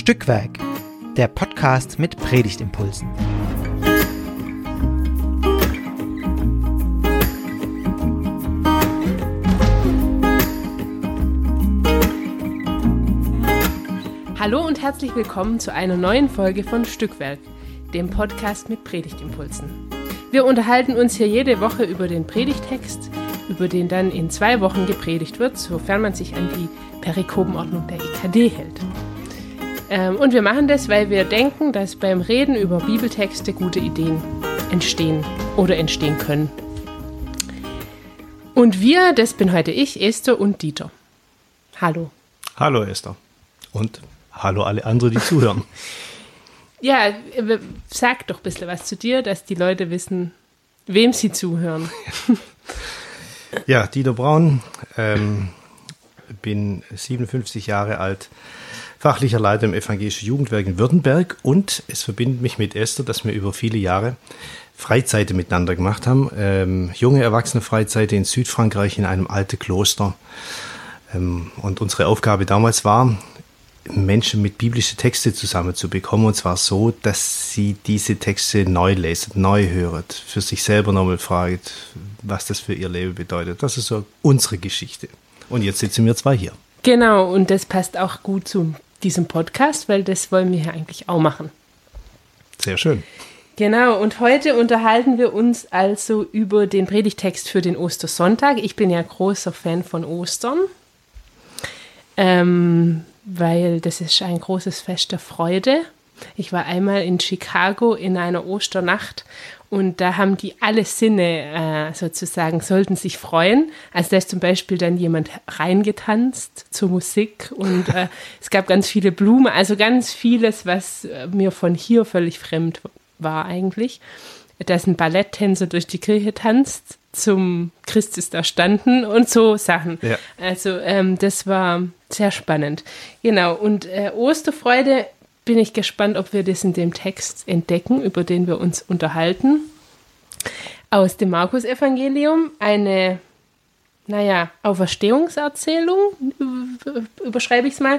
Stückwerk, der Podcast mit Predigtimpulsen. Hallo und herzlich willkommen zu einer neuen Folge von Stückwerk, dem Podcast mit Predigtimpulsen. Wir unterhalten uns hier jede Woche über den Predigtext, über den dann in zwei Wochen gepredigt wird, sofern man sich an die Perikopenordnung der EKD hält. Ähm, und wir machen das, weil wir denken, dass beim Reden über Bibeltexte gute Ideen entstehen oder entstehen können. Und wir, das bin heute ich, Esther und Dieter. Hallo. Hallo Esther. Und hallo alle anderen, die zuhören. Ja, sag doch ein bisschen was zu dir, dass die Leute wissen, wem sie zuhören. Ja, Dieter Braun, ähm, bin 57 Jahre alt, fachlicher Leiter im Evangelischen Jugendwerk in Württemberg und es verbindet mich mit Esther, dass wir über viele Jahre Freizeiten miteinander gemacht haben. Ähm, junge Erwachsene Freizeiten in Südfrankreich in einem alten Kloster. Ähm, und unsere Aufgabe damals war, Menschen mit biblischen Texten zusammenzubekommen und zwar so, dass sie diese Texte neu lesen, neu hören, für sich selber nochmal fragen, was das für ihr Leben bedeutet. Das ist so unsere Geschichte. Und jetzt sitzen wir zwei hier. Genau, und das passt auch gut zu diesem Podcast, weil das wollen wir ja eigentlich auch machen. Sehr schön. Genau, und heute unterhalten wir uns also über den Predigtext für den Ostersonntag. Ich bin ja großer Fan von Ostern, ähm, weil das ist ein großes Fest der Freude. Ich war einmal in Chicago in einer Osternacht und da haben die alle Sinne äh, sozusagen, sollten sich freuen. Also da ist zum Beispiel dann jemand reingetanzt zur Musik und äh, es gab ganz viele Blumen, also ganz vieles, was äh, mir von hier völlig fremd war eigentlich. Dass ein Balletttänzer durch die Kirche tanzt, zum Christus da standen und so Sachen. Ja. Also ähm, das war sehr spannend. Genau, und äh, Osterfreude bin ich gespannt, ob wir das in dem Text entdecken, über den wir uns unterhalten. Aus dem Markus-Evangelium eine, naja, Auferstehungserzählung, überschreibe ich es mal.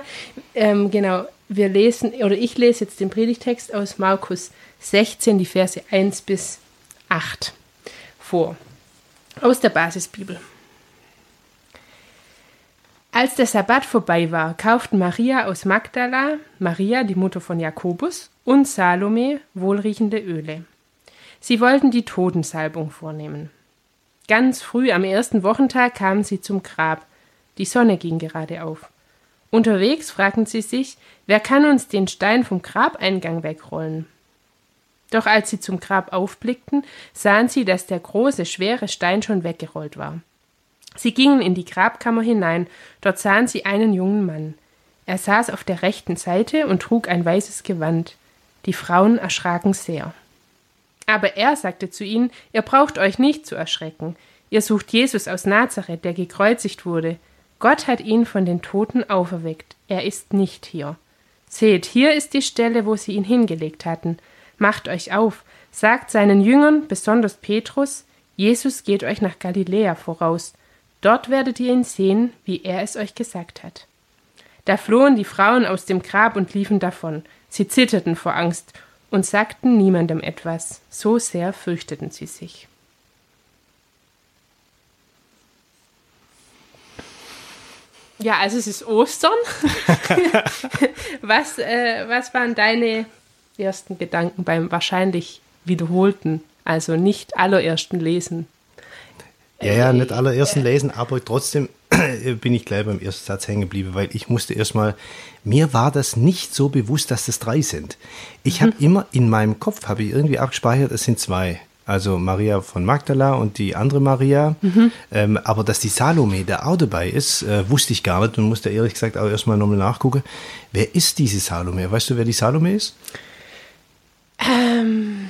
Ähm, genau, wir lesen, oder ich lese jetzt den Predigtext aus Markus 16, die Verse 1 bis 8 vor. Aus der Basisbibel. Als der Sabbat vorbei war, kauften Maria aus Magdala, Maria, die Mutter von Jakobus, und Salome wohlriechende Öle. Sie wollten die Totensalbung vornehmen. Ganz früh am ersten Wochentag kamen sie zum Grab. Die Sonne ging gerade auf. Unterwegs fragten sie sich, wer kann uns den Stein vom Grabeingang wegrollen? Doch als sie zum Grab aufblickten, sahen sie, dass der große, schwere Stein schon weggerollt war. Sie gingen in die Grabkammer hinein, dort sahen sie einen jungen Mann. Er saß auf der rechten Seite und trug ein weißes Gewand. Die Frauen erschraken sehr. Aber er sagte zu ihnen, ihr braucht euch nicht zu erschrecken. Ihr sucht Jesus aus Nazareth, der gekreuzigt wurde. Gott hat ihn von den Toten auferweckt. Er ist nicht hier. Seht, hier ist die Stelle, wo sie ihn hingelegt hatten. Macht euch auf, sagt seinen Jüngern, besonders Petrus, Jesus geht euch nach Galiläa voraus. Dort werdet ihr ihn sehen, wie er es euch gesagt hat. Da flohen die Frauen aus dem Grab und liefen davon. Sie zitterten vor Angst und sagten niemandem etwas, so sehr fürchteten sie sich. Ja, also es ist Ostern. was, äh, was waren deine ersten Gedanken beim wahrscheinlich wiederholten, also nicht allerersten Lesen ja, ja, nicht allerersten lesen, aber trotzdem bin ich gleich beim ersten Satz hängen geblieben, weil ich musste erstmal, mir war das nicht so bewusst, dass das drei sind. Ich habe mhm. immer in meinem Kopf, habe ich irgendwie abgespeichert, es sind zwei. Also Maria von Magdala und die andere Maria. Mhm. Ähm, aber dass die Salome da auch dabei ist, äh, wusste ich gar nicht und musste ehrlich gesagt auch erstmal nochmal nachgucken. Wer ist diese Salome? Weißt du, wer die Salome ist? Ähm,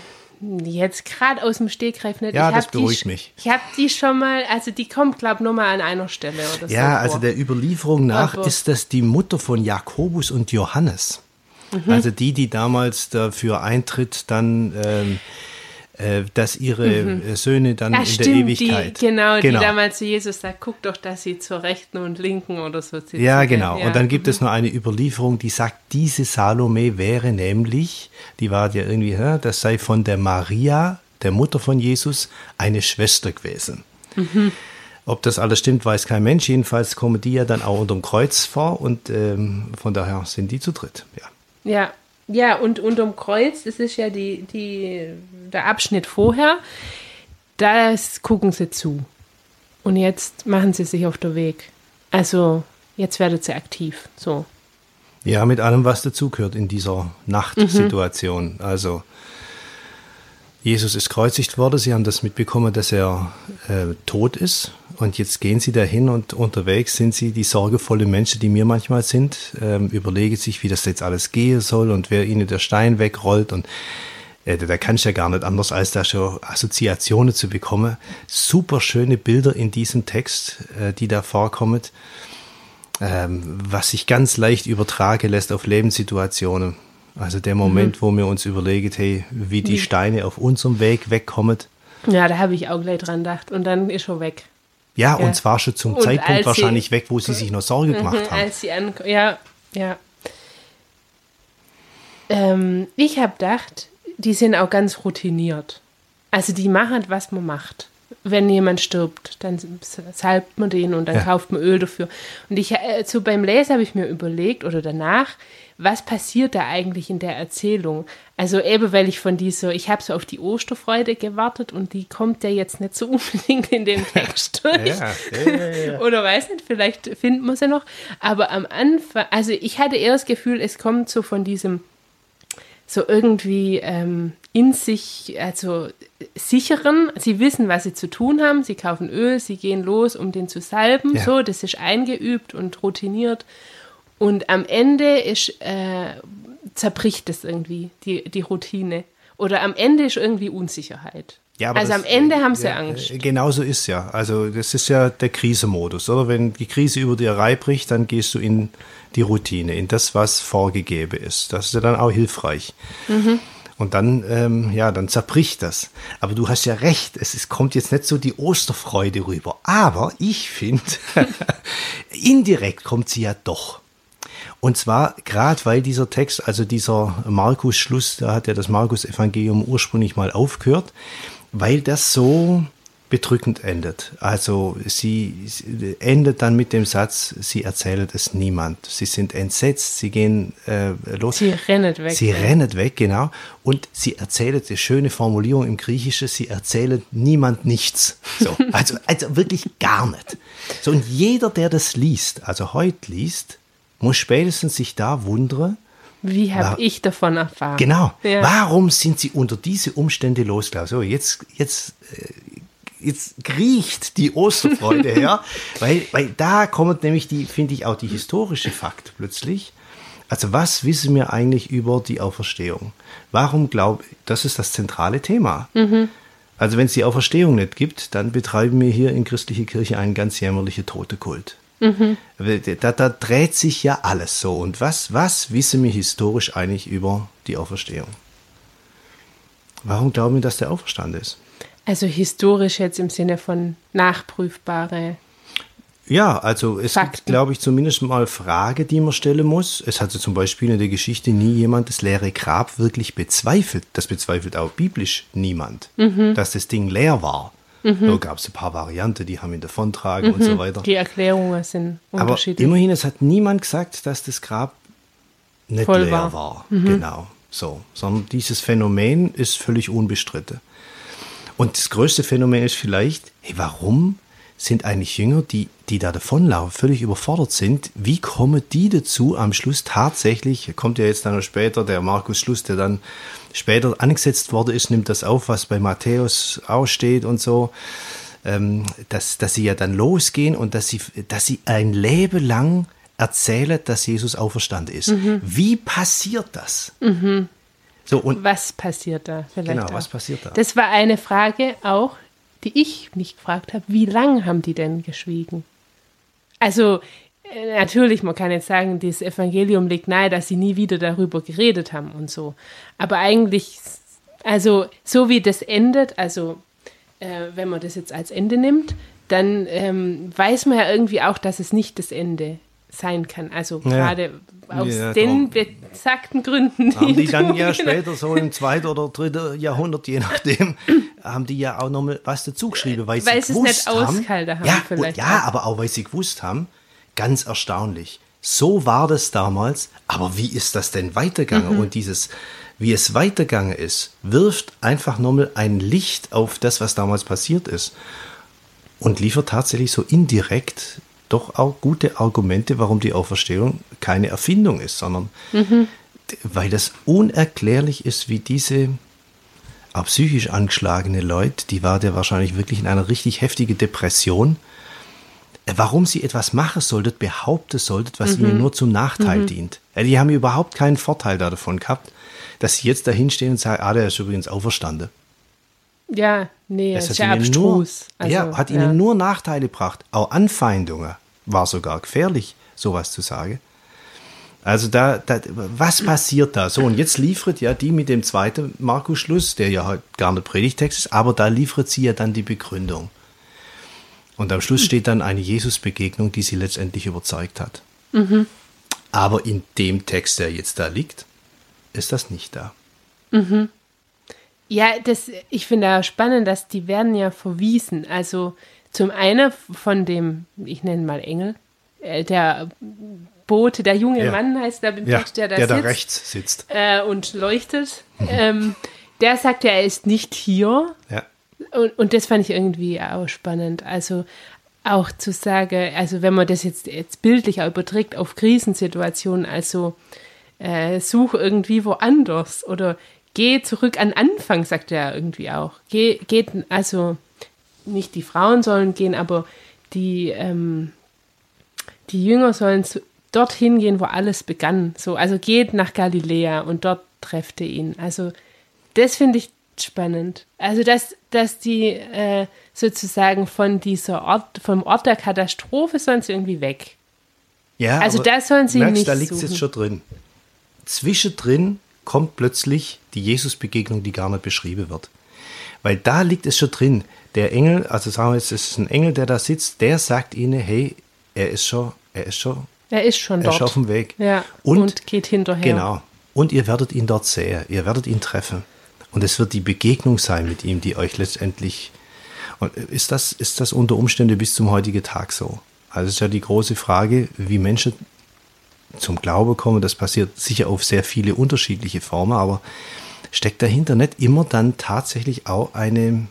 Jetzt gerade aus dem Stegreif nicht. Ja, ich das beruhigt die, mich. Ich habe die schon mal, also die kommt, glaube ich, nur mal an einer Stelle oder so. Ja, also der Überlieferung nach Aber ist das die Mutter von Jakobus und Johannes. Mhm. Also die, die damals dafür eintritt, dann ähm, äh, dass ihre mhm. Söhne dann ja, in stimmt, der Ewigkeit. Die, genau, genau, die damals zu Jesus sagt, guck doch, dass sie zur Rechten und Linken oder so sitzen. Ja, genau. Ja. Und dann gibt mhm. es noch eine Überlieferung, die sagt, diese Salome wäre nämlich, die war ja irgendwie, das sei von der Maria, der Mutter von Jesus, eine Schwester gewesen. Mhm. Ob das alles stimmt, weiß kein Mensch. Jedenfalls kommen die ja dann auch unterm Kreuz vor und ähm, von daher sind die zu dritt. Ja. Ja, ja, und unterm Kreuz, das ist ja die, die, der Abschnitt vorher, das gucken sie zu. Und jetzt machen sie sich auf den Weg. Also, jetzt werden sie aktiv. So. Ja, mit allem, was dazugehört in dieser Nachtsituation. Mhm. Also, Jesus ist kreuzigt worden. Sie haben das mitbekommen, dass er äh, tot ist. Und jetzt gehen sie dahin und unterwegs sind sie die sorgevolle Menschen, die mir manchmal sind, ähm, überlegen sich, wie das jetzt alles gehen soll und wer ihnen der Stein wegrollt. Und äh, da kann ich ja gar nicht anders, als da schon Assoziationen zu bekommen. Super schöne Bilder in diesem Text, äh, die da vorkommen, ähm, was sich ganz leicht übertragen lässt auf Lebenssituationen. Also der Moment, mhm. wo wir uns überlegen, hey, wie die Steine auf unserem Weg wegkommen. Ja, da habe ich auch gleich dran gedacht. Und dann ist er weg. Ja, ja. und zwar schon zum und Zeitpunkt wahrscheinlich sie, weg, wo sie sich noch Sorge gemacht mhm, haben. Als sie an, ja, ja. Ähm, ich habe gedacht, die sind auch ganz routiniert. Also die machen, was man macht. Wenn jemand stirbt, dann salbt man den und dann ja. kauft man Öl dafür. Und ich äh, so beim Lesen habe ich mir überlegt oder danach, was passiert da eigentlich in der Erzählung? Also eben, weil ich von dieser, ich habe so auf die Osterfreude gewartet und die kommt ja jetzt nicht so unbedingt in den Text durch. Ja, ja, Oder weiß nicht, vielleicht finden wir sie noch. Aber am Anfang, also ich hatte eher das Gefühl, es kommt so von diesem, so irgendwie ähm, in sich, also sicheren. Sie wissen, was sie zu tun haben. Sie kaufen Öl, sie gehen los, um den zu salben. So, das ist eingeübt und routiniert. Und am Ende ist, äh, zerbricht es irgendwie, die, die Routine. Oder am Ende ist irgendwie Unsicherheit. Ja, also das, am Ende haben sie ja, Angst. Äh, Genauso ist ja. Also das ist ja der Krisemodus, oder? Wenn die Krise über dir reinbricht, dann gehst du in die Routine, in das, was vorgegeben ist. Das ist ja dann auch hilfreich. Mhm. Und dann, ähm, ja, dann zerbricht das. Aber du hast ja recht, es, es kommt jetzt nicht so die Osterfreude rüber. Aber ich finde, indirekt kommt sie ja doch. Und zwar gerade weil dieser Text, also dieser Markus-Schluss, da hat ja das Markus-Evangelium ursprünglich mal aufgehört, weil das so bedrückend endet. Also sie, endet dann mit dem Satz, sie erzählt es niemand. Sie sind entsetzt, sie gehen äh, los. Sie rennen weg. Sie rennen weg, genau. Und sie erzählt, die schöne Formulierung im Griechischen, sie erzählen niemand nichts. So, also, also wirklich gar nicht. So, und jeder, der das liest, also heute liest, muss spätestens sich da wundern, wie habe ich davon erfahren? Genau. Ja. Warum sind sie unter diese Umstände losgelaufen? So, jetzt, jetzt, äh, jetzt riecht die Osterfreude her, weil, weil da kommt nämlich die, finde ich, auch die historische Fakt plötzlich. Also was wissen wir eigentlich über die Auferstehung? Warum glaube ich, das ist das zentrale Thema. Mhm. Also wenn es die Auferstehung nicht gibt, dann betreiben wir hier in christliche Kirche einen ganz jämmerlichen Totekult. Mhm. Da, da, dreht sich ja alles so. Und was, was wissen wir historisch eigentlich über die Auferstehung? Warum glauben wir, dass der auferstanden ist? Also historisch jetzt im Sinne von nachprüfbare. Ja, also es Fakten. gibt, glaube ich, zumindest mal Frage, die man stellen muss. Es hat zum Beispiel in der Geschichte nie jemand das leere Grab wirklich bezweifelt. Das bezweifelt auch biblisch niemand, mhm. dass das Ding leer war. Mhm. Da gab es ein paar Varianten, die haben ihn davontragen mhm. und so weiter. Die Erklärungen sind unterschiedlich. Aber immerhin, es hat niemand gesagt, dass das Grab nicht Voll leer war. war. Mhm. Genau. So. Sondern dieses Phänomen ist völlig unbestritten. Und das größte Phänomen ist vielleicht, hey, warum sind eigentlich Jünger, die, die da davonlaufen, völlig überfordert sind. Wie kommen die dazu, am Schluss tatsächlich, kommt ja jetzt dann noch später, der Markus Schluss, der dann später angesetzt worden ist, nimmt das auf, was bei Matthäus aussteht und so, ähm, dass, dass sie ja dann losgehen und dass sie, dass sie ein Leben lang erzählen, dass Jesus auferstanden ist. Mhm. Wie passiert das? Mhm. So, und was passiert da? Vielleicht genau, auch. was passiert da? Das war eine Frage auch, die ich mich gefragt habe, wie lange haben die denn geschwiegen? Also äh, natürlich, man kann jetzt sagen, das Evangelium legt nahe, dass sie nie wieder darüber geredet haben und so. Aber eigentlich Also, so wie das endet, also äh, wenn man das jetzt als Ende nimmt, dann ähm, weiß man ja irgendwie auch, dass es nicht das Ende sein kann. Also Ja. gerade aus Ja, den darum. besagten Gründen. Haben die dann ja später, so im zweiten oder dritten Jahrhundert, je nachdem, haben die ja auch nochmal was dazu geschrieben, weil, Weil sie es nicht gewusst haben. ausgehalten haben, ja, ja, aber auch weil sie gewusst haben, ganz erstaunlich. So war das damals, aber wie ist das denn weitergegangen? Mhm. Und dieses, wie es weitergegangen ist, wirft einfach nochmal ein Licht auf das, was damals passiert ist. Und liefert tatsächlich so indirekt doch auch gute Argumente, warum die Auferstehung keine Erfindung ist, sondern Mhm. weil das unerklärlich ist, wie diese auch psychisch angeschlagene Leute, die war der wahrscheinlich wirklich in einer richtig heftigen Depression, äh, warum sie etwas machen solltet, behaupten solltet, was ihnen nur zum Nachteil dient. Äh, Die haben überhaupt keinen Vorteil da davon gehabt, dass sie jetzt dahin stehen und sagen, ah, der ist übrigens auferstanden. Ja, nee, Das ist ja ihnen nur, abstrus. Also, ja, hat ihnen nur Nachteile gebracht, auch Anfeindungen. War sogar gefährlich, sowas zu sagen. Also da, da, was passiert da? So, und jetzt liefert ja die mit dem zweiten Markus-Schluss, der ja halt gar nicht Predigtext ist, aber da liefert sie ja dann die Begründung. Und am Schluss steht dann eine Jesus-Begegnung, die sie letztendlich überzeugt hat. Aber in dem Text, der jetzt da liegt, ist das nicht da. Ja, das, ich finde ja spannend, dass die werden ja verwiesen. Also zum einen von dem, ich nenne mal Engel, äh, der Bote, der junge Ja. Mann heißt da im Ja, Text, der da der da sitzt rechts sitzt. äh, und leuchtet. ähm, der sagt ja, er ist nicht hier. Ja. Und, und das fand ich irgendwie auch spannend. Also auch zu sagen, also wenn man das jetzt, jetzt bildlich auch überträgt auf Krisensituationen, also äh, such irgendwie woanders oder geh zurück an Anfang, sagt er irgendwie auch. Geh, geht, also nicht die Frauen sollen gehen, aber die, ähm, die Jünger sollen zu, dorthin gehen, wo alles begann. So, also geht nach Galiläa und dort trefft ihr ihn. Also das finde ich spannend. Also dass, dass die äh, sozusagen von dieser Ort, vom Ort der Katastrophe sollen sie irgendwie weg. Ja, Also aber da sollen sie merkst, nicht da liegt es jetzt schon drin. Zwischendrin kommt plötzlich die Jesus-Begegnung, die gar nicht beschrieben wird. Weil da liegt es schon drin. Der Engel, also sagen wir jetzt, es ist ein Engel, der da sitzt, der sagt ihnen, hey, er ist schon, er ist schon, Er ist schon er dort. ist schon auf dem Weg. Ja, und, und geht hinterher. Genau. Und ihr werdet ihn dort sehen, ihr werdet ihn treffen. Und es wird die Begegnung sein mit ihm, die euch letztendlich. Und ist das, ist das unter Umständen bis zum heutigen Tag so? Also es ist ja die große Frage, wie Menschen zum Glaube kommen. Das passiert sicher auf sehr viele unterschiedliche Formen, aber steckt dahinter nicht immer dann tatsächlich auch eine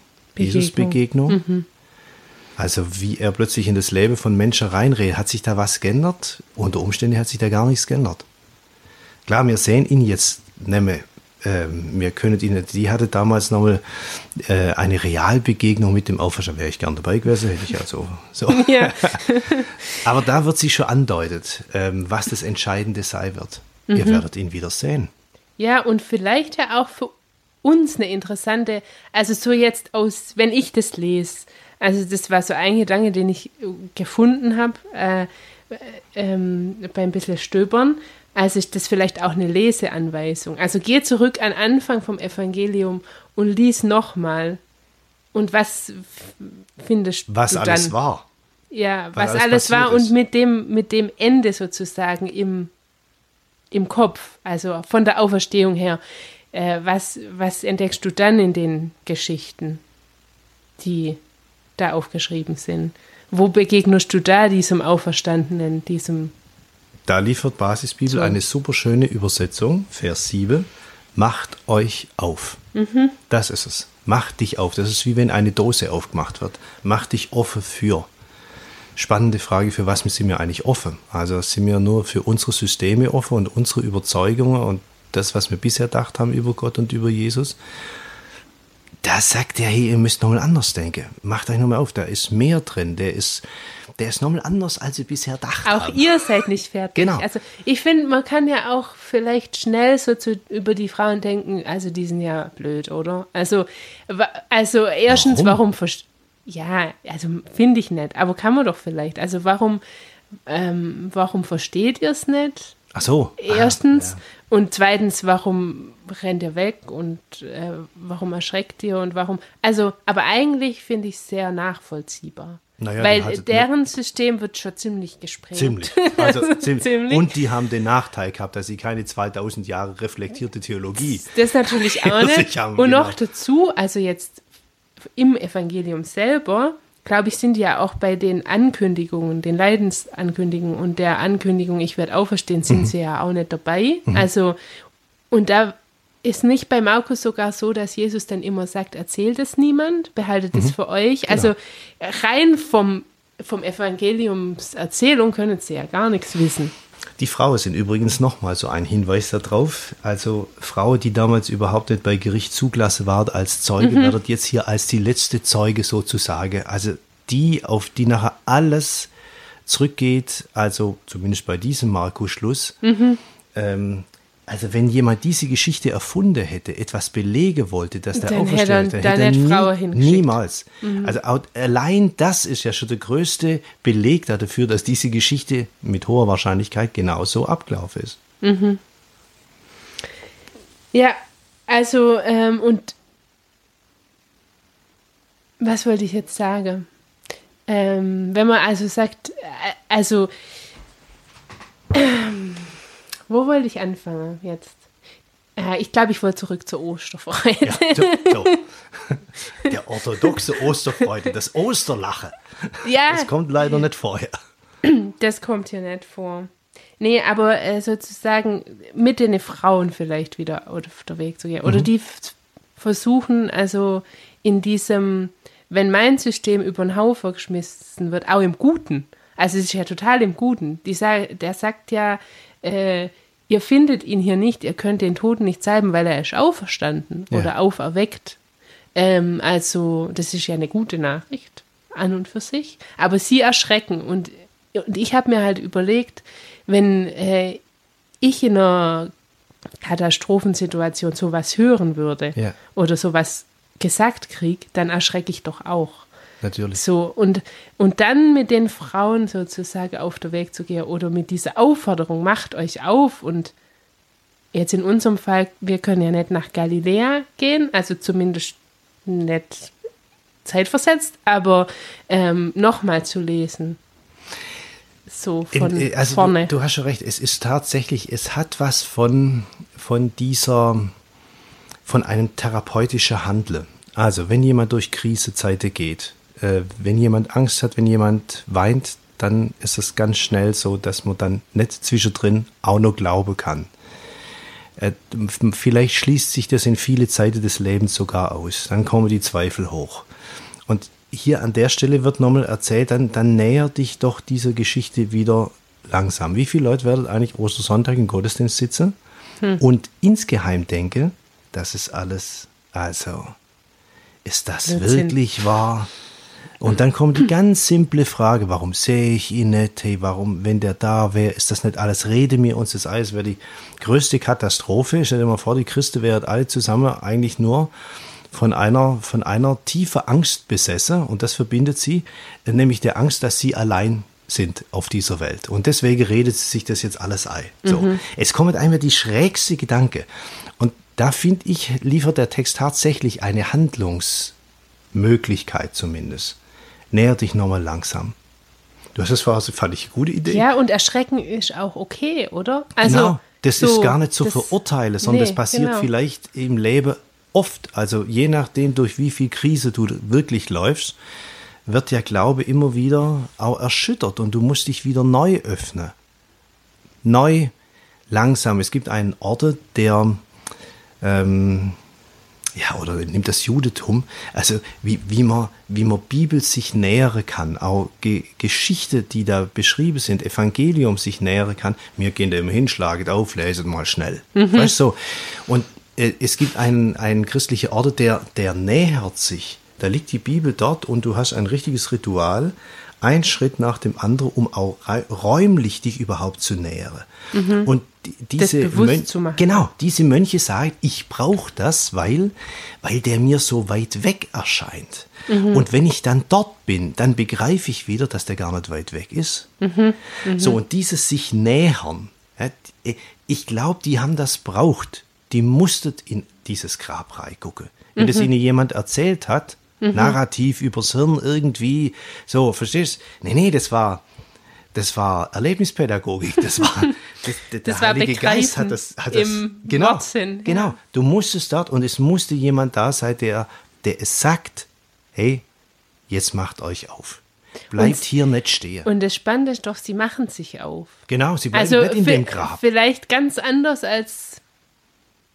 Begegnung. Mhm. Jesus-Begegnung? Also wie er plötzlich in das Leben von Menschen reinredet, hat sich da was geändert? Unter Umständen hat sich da gar nichts geändert. Klar, wir sehen ihn jetzt nicht mehr. Ähm, wir können ihn, die hatte damals nochmal äh, eine Realbegegnung mit dem Auferstehung. Wäre ich gern dabei gewesen, hätte ich also so. Ja. Aber da wird sich schon andeutet, ähm, was das Entscheidende sein wird. Ihr werdet ihn wieder sehen. Ja, und vielleicht ja auch für uns eine interessante, also so jetzt aus, wenn ich das lese, also das war so ein Gedanke, den ich äh, gefunden habe äh, äh, ähm, beim bisschen Stöbern, also ist das vielleicht auch eine Leseanweisung. Also geh zurück an Anfang vom Evangelium und lies nochmal. Und was findest Was du alles dann? war. Ja, was was, alles alles war ist. und mit dem, mit dem Ende sozusagen im, im Kopf, also von der Auferstehung her. Äh, was, was entdeckst du dann in den Geschichten, die da aufgeschrieben sind? Wo begegnest du da diesem Auferstandenen, diesem Da liefert Basisbibel So. eine super schöne Übersetzung, Vers 7. Macht euch auf. Mhm. Das ist es. Macht dich auf. Das ist wie wenn eine Dose aufgemacht wird. Mach dich offen für. Spannende Frage, für was sind wir eigentlich offen? Also sind wir nur für unsere Systeme offen und unsere Überzeugungen und das, was wir bisher gedacht haben über Gott und über Jesus? Da sagt er, hey, ihr müsst nochmal anders denken. Macht euch nochmal auf, da ist mehr drin. Der ist, der ist nochmal anders, als ihr bisher gedacht Auch habt. ihr seid nicht fertig. Genau. Also ich finde, man kann ja auch vielleicht schnell so zu, über die Frauen denken, also die sind ja blöd, oder? Also, also erstens, Warum? warum, ja, also finde ich nicht, aber kann man doch vielleicht. Also warum, ähm, warum versteht ihr es nicht? Ach so. Erstens. Ah, ja. Und zweitens, warum rennt ihr weg und äh, warum erschreckt ihr und warum. Also, aber eigentlich finde ich es sehr nachvollziehbar. Naja, Weil hatte- deren System wird schon ziemlich gesprengt. Ziemlich. Also ziemlich. Und die haben den Nachteil gehabt, dass sie keine 2000 Jahre reflektierte Theologie. Das natürlich auch nicht. haben, Und genau. noch dazu, also jetzt im Evangelium selber, glaube ich, sind ja auch bei den Ankündigungen, den Leidensankündigungen und der Ankündigung, ich werde auferstehen, Mhm. sind sie ja auch nicht dabei. Also, und da ist nicht bei Markus sogar so, dass Jesus dann immer sagt, erzählt es niemand, behaltet Mhm. es für euch. Genau. Also rein vom, vom Evangeliumserzählung können sie ja gar nichts wissen. Die Frauen sind übrigens nochmal so ein Hinweis darauf. Also Frau, die damals überhaupt nicht bei Gericht zugelassen war als Zeuge, Mhm. wird jetzt hier als die letzte Zeuge sozusagen. Also die, auf die nachher alles zurückgeht, also zumindest bei diesem Markus-Schluss. Mhm. Ähm, also wenn jemand diese Geschichte erfunden hätte, etwas belegen wollte, dass der Dann auferstehen hätte hätte er nie, niemals. Also au- allein das ist ja schon der größte Beleg dafür, dass diese Geschichte mit hoher Wahrscheinlichkeit genauso abgelaufen ist. Ja, also, ähm, und was wollte ich jetzt sagen? Ähm, wenn man also sagt, äh, also, ähm, wo wollte ich anfangen jetzt? Äh, ich glaube, ich wollte zurück zur Osterfreude. Ja, so, so. Der orthodoxe Osterfreude, das Osterlachen, Ja, das kommt leider nicht vorher. das kommt hier nicht vor. Nee, aber äh, sozusagen mit den Frauen vielleicht wieder auf der Weg zu gehen. Oder die f- versuchen also in diesem, wenn mein System über den Haufen geschmissen wird, auch im Guten. Also es ist ja total im Guten. Die sa der sagt ja, äh, ihr findet ihn hier nicht, ihr könnt den Toten nicht salben, weil er ist auferstanden Ja. oder auferweckt. Ähm, also das ist ja eine gute Nachricht an und für sich. Aber sie erschrecken und, und ich habe mir halt überlegt, wenn äh, ich in einer Katastrophensituation sowas hören würde Ja. oder sowas gesagt krieg, dann erschrecke ich doch auch. Natürlich. So, und, und dann mit den Frauen sozusagen auf der Weg zu gehen oder mit dieser Aufforderung, macht euch auf und jetzt in unserem Fall, wir können ja nicht nach Galiläa gehen, also zumindest nicht zeitversetzt, aber ähm, nochmal zu lesen. So von In- äh, also vorne. Du, du hast schon recht, es ist tatsächlich, es hat was von, von dieser, von einem therapeutischen Handeln. Also, wenn jemand durch Krisezeiten geht, äh, wenn jemand Angst hat, wenn jemand weint, dann ist es ganz schnell so, dass man dann nicht zwischendrin auch noch glauben kann. Äh, Vielleicht schließt sich das in viele Zeiten des Lebens sogar aus. Dann kommen die Zweifel hoch. Und hier an der Stelle wird nochmal erzählt, dann, dann näher dich doch dieser Geschichte wieder langsam. Wie viele Leute werden eigentlich Ostersonntag im Gottesdienst sitzen und insgeheim denken, das ist alles, also, ist das Blödsinn. wirklich wahr? Und dann kommt die ganz simple Frage, warum sehe ich ihn nicht? Hey, warum, wenn der da wäre, ist das nicht alles? Rede mir uns das alles, wäre die größte Katastrophe. Stell dir mal vor, die Christen wären alle zusammen eigentlich nur von einer, von einer tiefen Angst besessen und das verbindet sie, äh, nämlich der Angst, dass sie allein sind auf dieser Welt. Und deswegen redet sie sich das jetzt alles ein. So. Es kommt einmal die schrägste Gedanke. Und da finde ich, liefert der Text tatsächlich eine Handlungsmöglichkeit zumindest. Näher dich nochmal langsam. Du hast das vorher, fand ich eine gute Idee. ja, und Erschrecken ist auch okay, oder? Also, genau, das so, ist gar nicht zu das- verurteilen, sondern das Nee, passiert genau. vielleicht im Leben oft. Also je nachdem, durch wie viel Krise du wirklich läufst, wird der Glaube immer wieder auch erschüttert und du musst dich wieder neu öffnen. Neu, langsam. Es gibt einen Ort, der ähm, ja, oder nimmt das Judentum, also wie, wie, man, wie man Bibel sich nähere kann, auch Ge Geschichte, die da beschrieben sind, Evangelium sich nähere kann. Wir gehen da immer hin, schlaget auf, leset mal schnell. Weißt du? so? Und äh, es gibt einen, einen christlichen Ort, der, der nähert sich. Da liegt die Bibel dort und du hast ein richtiges Ritual, ein Schritt nach dem anderen, um auch räumlich dich überhaupt zu nähren. Und die, diese bewusst Mön- zu machen. Genau, diese Mönche sagen, ich brauche das, weil, weil der mir so weit weg erscheint. Und wenn ich dann dort bin, dann begreife ich wieder, dass der gar nicht weit weg ist. So, und dieses sich nähern, ich glaube, die haben das braucht. Die musstet in dieses Grab reingucken. Wenn das ihnen jemand erzählt hat, narrativ übers Hirn irgendwie, so, verstehst Nee, nee, das war, das war Erlebnispädagogik. Das war, das, der Das war Heilige Geist hat das, hat das, im genau, Wortsinn, ja. genau. Du musstest dort und es musste jemand da sein, der, der es sagt, hey, jetzt macht euch auf. Bleibt Und- hier nicht stehen. Und das Spannende ist doch, sie machen sich auf. genau, sie bleiben Also nicht in dem Grab. vielleicht ganz anders als,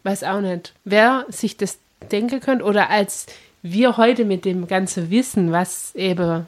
weiß auch nicht, wer sich das denken könnte oder als wir heute mit dem ganzen Wissen, was eben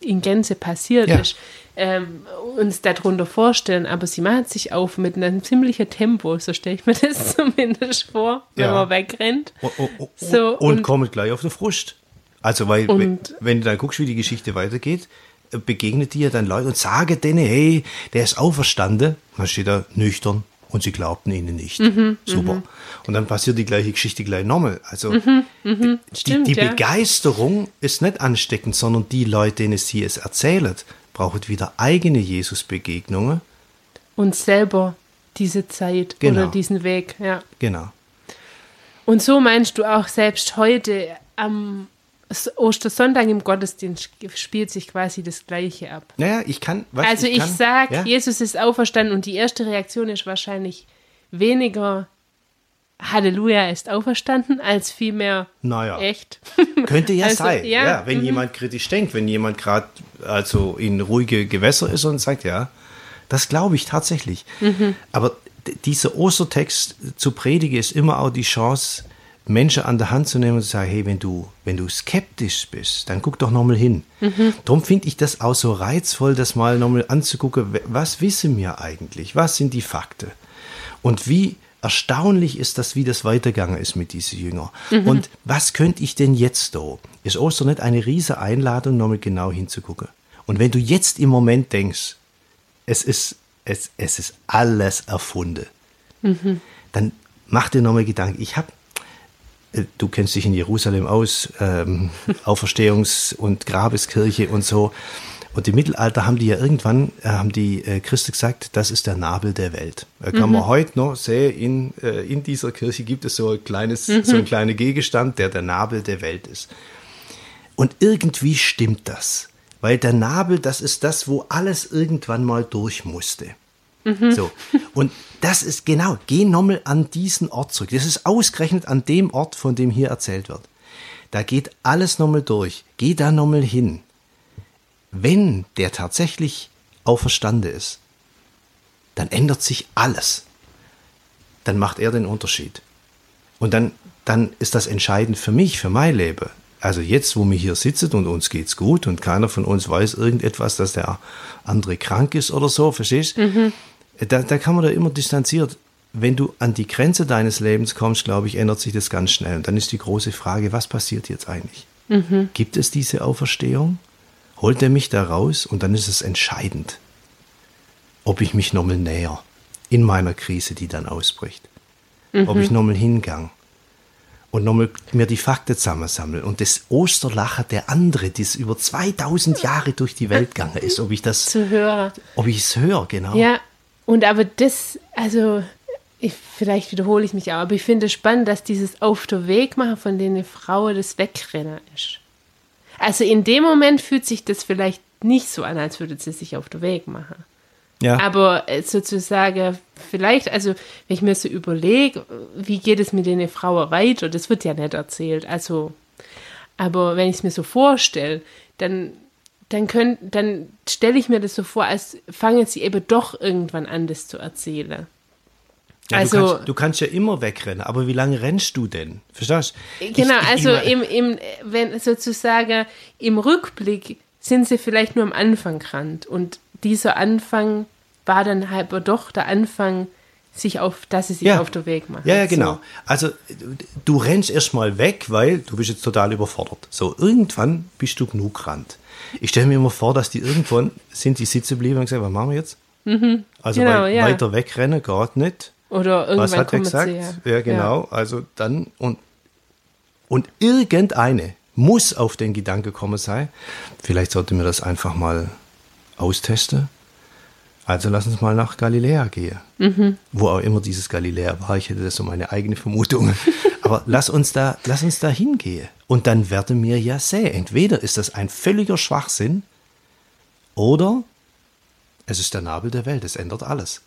in Gänze passiert Ja. ist, ähm, uns darunter vorstellen. Aber sie machen sich auf mit einem ziemlichen Tempo, so stelle ich mir das zumindest vor, wenn Ja. man wegrennt. Und, und, und, So, und, und- kommt gleich auf der Frust. Also, weil, wenn, Und- wenn du dann guckst, wie die Geschichte weitergeht, äh, begegnet dir dann Leute und sagen denen, hey, der ist auferstanden. Dann steht er nüchtern und sie glaubten ihnen nicht. Mhm, Super. Und dann passiert die gleiche Geschichte gleich nochmal. Also, die, Mhm, Stimmt, die ja. Begeisterung ist nicht ansteckend, sondern die Leute, denen sie es erzählen, brauchen wieder eigene Jesus-Begegnungen. Und selber diese Zeit Genau. oder diesen Weg, ja. Genau. Und so meinst du auch selbst heute am Ostersonntag im Gottesdienst spielt sich quasi das Gleiche ab. Naja, ich kann. Was, also ich, kann, sag, ja? Jesus ist auferstanden und die erste Reaktion ist wahrscheinlich weniger Halleluja ist auferstanden, als vielmehr Naja. echt. Könnte ja Also, sein, ja, ja, wenn mhm. jemand kritisch denkt, wenn jemand gerade also in ruhige Gewässer ist und sagt, ja, das glaube ich tatsächlich. Mhm. Aber dieser Ostertext zu predigen ist immer auch die Chance, Menschen an der Hand zu nehmen und zu sagen, hey, wenn du, wenn du skeptisch bist, dann guck doch nochmal hin. Mhm. Darum finde ich das auch so reizvoll, das mal nochmal anzugucken, was wissen wir eigentlich, was sind die Fakten und wie erstaunlich ist das, wie das weitergegangen ist mit diesen Jüngern. Und was könnte ich denn jetzt da? Ist Ostern nicht eine riesige Einladung, nochmal genau hinzugucken? Und wenn du jetzt im Moment denkst, es ist, es, es ist alles erfunden, dann mach dir nochmal Gedanken. Ich habe, du kennst dich in Jerusalem aus, ähm, Auferstehungs- und Grabeskirche und so. Und im Mittelalter haben die ja irgendwann, äh, haben die äh, Christen gesagt, das ist der Nabel der Welt. Äh, kann man heute noch sehen, in, äh, in dieser Kirche gibt es so ein kleines, so ein kleiner Gegenstand, der der Nabel der Welt ist. Und irgendwie stimmt das. Weil der Nabel, das ist das, wo alles irgendwann mal durch musste. So. Und das ist genau, geh nochmal an diesen Ort zurück. Das ist ausgerechnet an dem Ort, von dem hier erzählt wird. Da geht alles nochmal durch. Geh da nochmal hin. Wenn der tatsächlich auferstanden ist, dann ändert sich alles. Dann macht er den Unterschied. Und dann, dann ist das entscheidend für mich, für mein Leben. Also jetzt, wo wir hier sitzen und uns geht's gut und keiner von uns weiß irgendetwas, dass der andere krank ist oder so, verstehst? Da, da kann man da immer distanziert. Wenn du an die Grenze deines Lebens kommst, glaube ich, ändert sich das ganz schnell. Und dann ist die große Frage, was passiert jetzt eigentlich? Gibt es diese Auferstehung? Holt er mich da raus? Und dann ist es entscheidend, ob ich mich nochmal näher in meiner Krise, die dann ausbricht. Ob ich nochmal hingang und nochmal mir die Fakten zusammensammle und das Osterlachen der andere, das über 2000 Jahre durch die Welt gegangen ist, ob ich das, Zu hören. ob ich es höre, genau. Ja, und aber das, also, ich, vielleicht wiederhole ich mich auch, aber ich finde es spannend, dass dieses Auf der Weg machen von den Frauen das Wegrennen ist. Also in dem Moment fühlt sich das vielleicht nicht so an, als würde sie sich auf der Weg machen. ja. Aber äh, sozusagen, vielleicht, also wenn ich mir so überlege, wie geht es mit den Frauen weiter, das wird ja nicht erzählt. Also, aber wenn ich es mir so vorstelle, dann, dann, könnt, dann stelle ich mir das so vor, als fangen sie eben doch irgendwann an, das zu erzählen. Ja, also- du, kannst, du kannst ja immer wegrennen, aber wie lange rennst du denn? Verstehst du? Genau, Ich- ich- also im, im, wenn sozusagen im Rückblick sind sie vielleicht nur am Anfang gerannt und dieser Anfang war dann halt doch der Anfang, sich auf, dass sie sich auf den Weg machen. Ja, ja, genau. So. Also du rennst erstmal weg, weil du bist jetzt total überfordert. So, irgendwann bist du genug gerannt. Ich stelle mir immer vor, dass die irgendwann sind die sitzen geblieben und gesagt, was machen wir jetzt? Also Genau, wei- ja. weiter wegrennen geht nicht. Oder irgendwann Was hat er gesagt? sie ja. genau. Also dann und und irgendeine muss auf den Gedanke kommen sein. Vielleicht sollte mir das einfach mal austesten. Also lass uns mal nach Galiläa gehen. Wo auch immer dieses Galiläa war. Ich hätte das so meine eigene Vermutung. Aber lass uns da, lass uns da hingehen. Und dann werden wir ja sehen. Entweder ist das ein völliger Schwachsinn oder es ist der Nabel der Welt. Es ändert alles.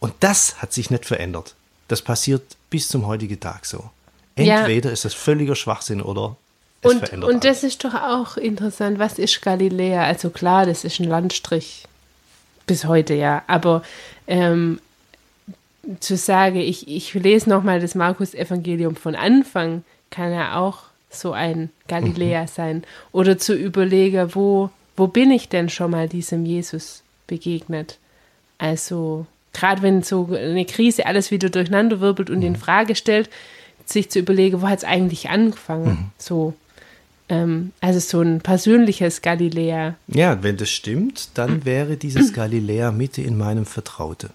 Und das hat sich nicht verändert. Das passiert bis zum heutigen Tag so. Ja. Entweder ist das völliger Schwachsinn oder es Und, verändert und alles. das ist doch auch interessant. Was ist Galiläa? Also klar, das ist ein Landstrich. Bis heute, ja. Aber ähm, zu sagen, ich, ich lese nochmal das Markus-Evangelium von Anfang, kann ja auch so ein Galiläa sein. Oder zu überlegen, wo, wo bin ich denn schon mal diesem Jesus begegnet? Also, gerade wenn so eine Krise alles wieder durcheinander wirbelt und in Frage stellt, sich zu überlegen, wo hat es eigentlich angefangen? So. Ähm, also so ein persönliches Galiläa. Ja, wenn das stimmt, dann wäre dieses Galiläa Mitte in meinem Vertraute.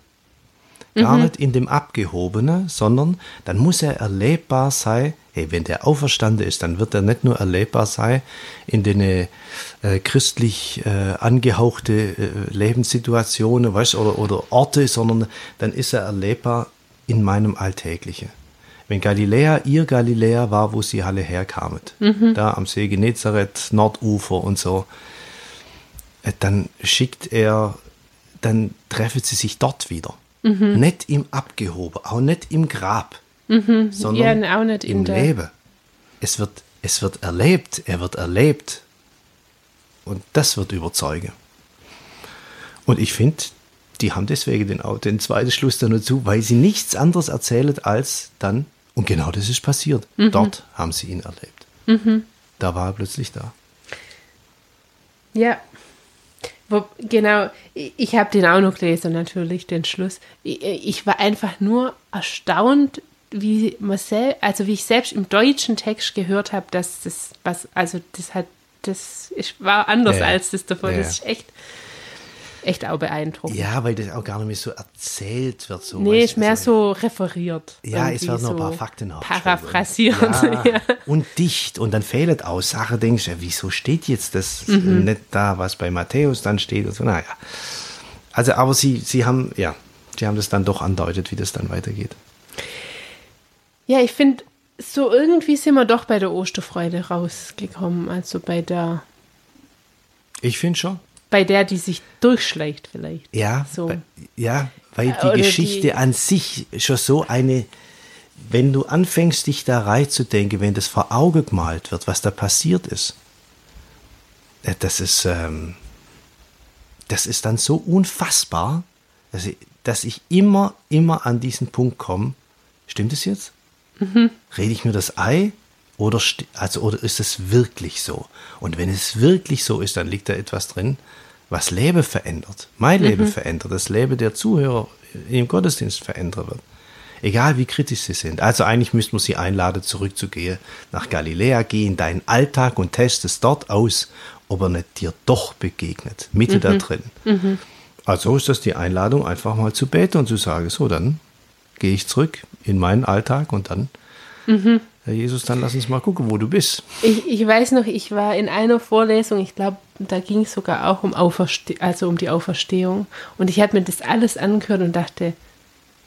Gar nicht in dem Abgehobene, sondern dann muss er erlebbar sein. Hey, wenn der auferstanden ist, dann wird er nicht nur erlebbar sein in den äh, christlich äh, angehauchte äh, Lebenssituationen, weißt, oder, oder Orte, sondern dann ist er erlebbar in meinem Alltäglichen. Wenn Galiläa ihr Galiläa war, wo sie alle herkamen, da am See Genezareth, Nordufer und so, äh, dann schickt er, dann treffen sie sich dort wieder. Nicht im Abgehoben, auch nicht im Grab, sondern Ja, nicht im Leben. Es wird, es wird erlebt, er wird erlebt. Und das wird überzeugen. Und ich finde, die haben deswegen den, den zweiten Schluss dann dazu, weil sie nichts anderes erzählen als dann, und genau das ist passiert. Mhm. Dort haben sie ihn erlebt. Da war er plötzlich da. Ja. Wo, genau, ich, ich habe den auch noch gelesen, natürlich, den Schluss. Ich, ich war einfach nur erstaunt, wie man sel also wie ich selbst im deutschen Text gehört habe, dass das was, also das hat, das ist, war anders ja. als das davor. Ja, Das ist echt, echt auch beeindruckend. Ja, weil das auch gar nicht mehr so erzählt wird. So, nee, ist mehr also- so referiert. Ja, es werden noch ein so paar Fakten. Paraphrasiert. Ja, Ja. Und dicht. Und dann fehlen auch Sachen, denkst du, ja, wieso steht jetzt das Mhm. nicht da, was bei Matthäus dann steht und so. Naja. Also, aber sie, sie haben, ja, sie haben das dann doch andeutet, wie das dann weitergeht. Ja, ich finde, so irgendwie sind wir doch bei der Osterfreude rausgekommen. Also bei der, Ich finde schon. Bei der, die sich durchschleicht vielleicht. Ja, So. weil, ja, weil die Oder Geschichte die- an sich schon so eine, wenn du anfängst, dich da reinzudenken, wenn das vor Auge gemalt wird, was da passiert ist, äh, das ist, ähm, das ist dann so unfassbar, dass ich, dass ich immer, immer an diesen Punkt komme. Stimmt es jetzt? Rede ich mir das Ei? Oder, also, oder ist es wirklich so? Und wenn es wirklich so ist, dann liegt da etwas drin, was Leben verändert. Mein Leben verändert, das Leben der Zuhörer im Gottesdienst verändern wird. Egal wie kritisch sie sind. Also eigentlich müsste man sie einladen, zurückzugehen, nach Galiläa, geh in deinen Alltag und test es dort aus, ob er nicht dir doch begegnet, Mitte da drin. Also ist das die Einladung, einfach mal zu beten und zu sagen, so, dann gehe ich zurück in meinen Alltag und dann, Herr Jesus, dann lass uns mal gucken, wo du bist. Ich, ich weiß noch, ich war in einer Vorlesung, ich glaube, da ging es sogar auch um, Auferste also um die Auferstehung. Und ich habe mir das alles angehört und dachte,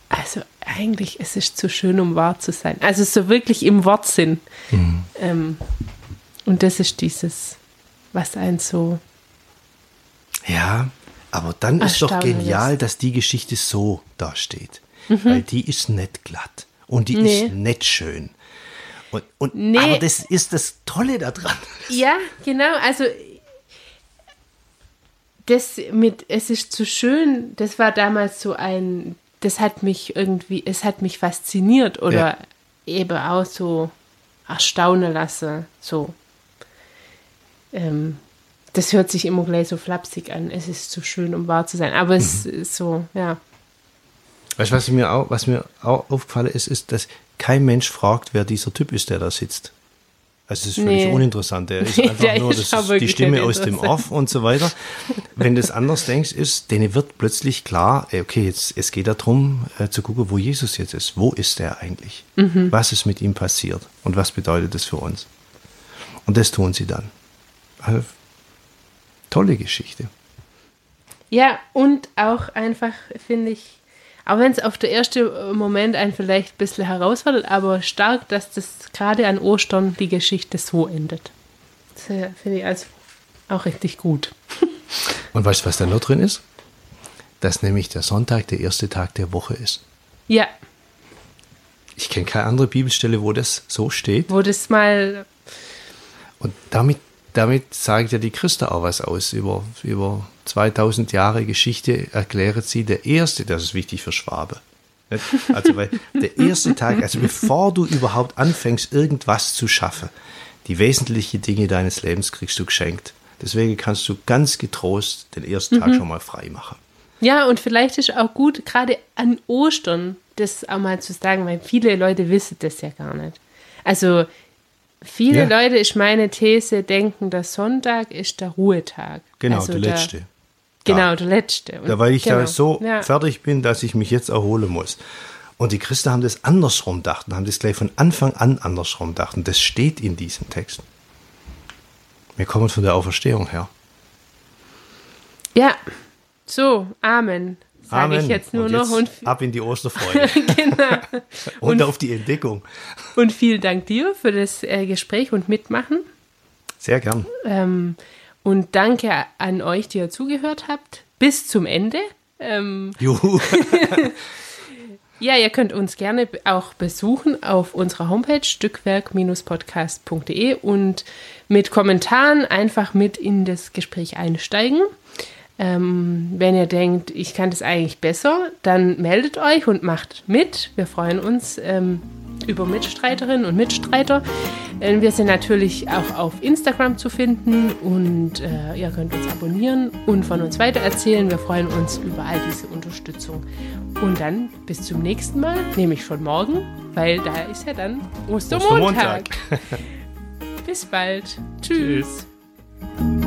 also eigentlich es ist zu schön, um wahr zu sein. Also so wirklich im Wortsinn. Ähm, und das ist dieses, was einen so. Ja, aber dann ist doch genial, dass die Geschichte so dasteht. Weil die ist nicht glatt und die Mhm. Nee. ist nicht schön. Und, und, Nee. Aber das ist das Tolle daran. Ja, genau. Also das mit es ist zu schön, das war damals so ein, das hat mich irgendwie, es hat mich fasziniert oder Ja. eben auch so erstaunen lassen. So. Ähm, das hört sich immer gleich so flapsig an. Es ist zu schön, um wahr zu sein. Aber es Mhm. ist so, ja. Weißt du, was mir auch, was mir auch aufgefallen ist, ist, dass kein Mensch fragt, wer dieser Typ ist, der da sitzt. Also es ist völlig Nee. uninteressant. Der ist einfach der nur ist das ist die Stimme aus dem. Off und so weiter. Wenn du es anders denkst, ist, denen wird plötzlich klar, okay, jetzt, es geht darum, äh, zu gucken, wo Jesus jetzt ist. Wo ist er eigentlich? Mhm. Was ist mit ihm passiert? Und was bedeutet das für uns? Und das tun sie dann. Also, tolle Geschichte. Ja, und auch einfach, finde ich, auch wenn es auf der erste Moment einen vielleicht ein bisschen herausfordert, aber stark, dass das gerade an Ostern die Geschichte so endet. Das äh, finde ich also auch richtig gut. Und weißt du, was da noch drin ist? Dass nämlich der Sonntag der erste Tag der Woche ist. Ja, Ich kenne keine andere Bibelstelle, wo das so steht. wo das mal, Und damit, damit sagt ja die Christa auch was aus. Über, über 2000 Jahre Geschichte erklärt sie der erste, das ist wichtig für Schwabe. Nicht? Also, weil der erste Tag, also bevor du überhaupt anfängst, irgendwas zu schaffen, die wesentlichen Dinge deines Lebens kriegst du geschenkt. Deswegen kannst du ganz getrost den ersten Tag schon mal frei machen. ja, und vielleicht ist auch gut, gerade an Ostern, das auch mal zu sagen, weil viele Leute wissen das ja gar nicht. Also, viele Ja. Leute, ist meine These, denken, der Sonntag ist der Ruhetag. Genau, also der letzte. Genau, der letzte. Und Ja, weil ich genau, da so ja. fertig bin, dass ich mich jetzt erholen muss. Und die Christen haben das andersrum gedacht und haben das gleich von Anfang an andersrum gedacht. Und das steht in diesem Text. Wir kommen von der Auferstehung her. Ja, so, Amen. Sage ich jetzt nur und noch. Und, ab in die Osterfreude genau. und, Und- auf die Entdeckung. und vielen Dank dir für das äh, Gespräch und Mitmachen. Sehr gern. Ähm, und danke an euch, die ihr zugehört habt. Bis zum Ende. Ähm, Juhu. ja, ihr könnt uns gerne auch besuchen auf unserer Homepage stückwerk-podcast.de und mit Kommentaren einfach mit in das Gespräch einsteigen. Ähm, wenn ihr denkt, ich kann das eigentlich besser, dann meldet euch und macht mit. Wir freuen uns ähm, über Mitstreiterinnen und Mitstreiter. Äh, wir sind natürlich auch auf Instagram zu finden und äh, ihr könnt uns abonnieren und von uns weitererzählen. Wir freuen uns über all diese Unterstützung. Und dann bis zum nächsten Mal, nämlich schon morgen, weil da ist ja dann Ostermontag. Ostermontag. Bis bald. Tschüss. Tschüss.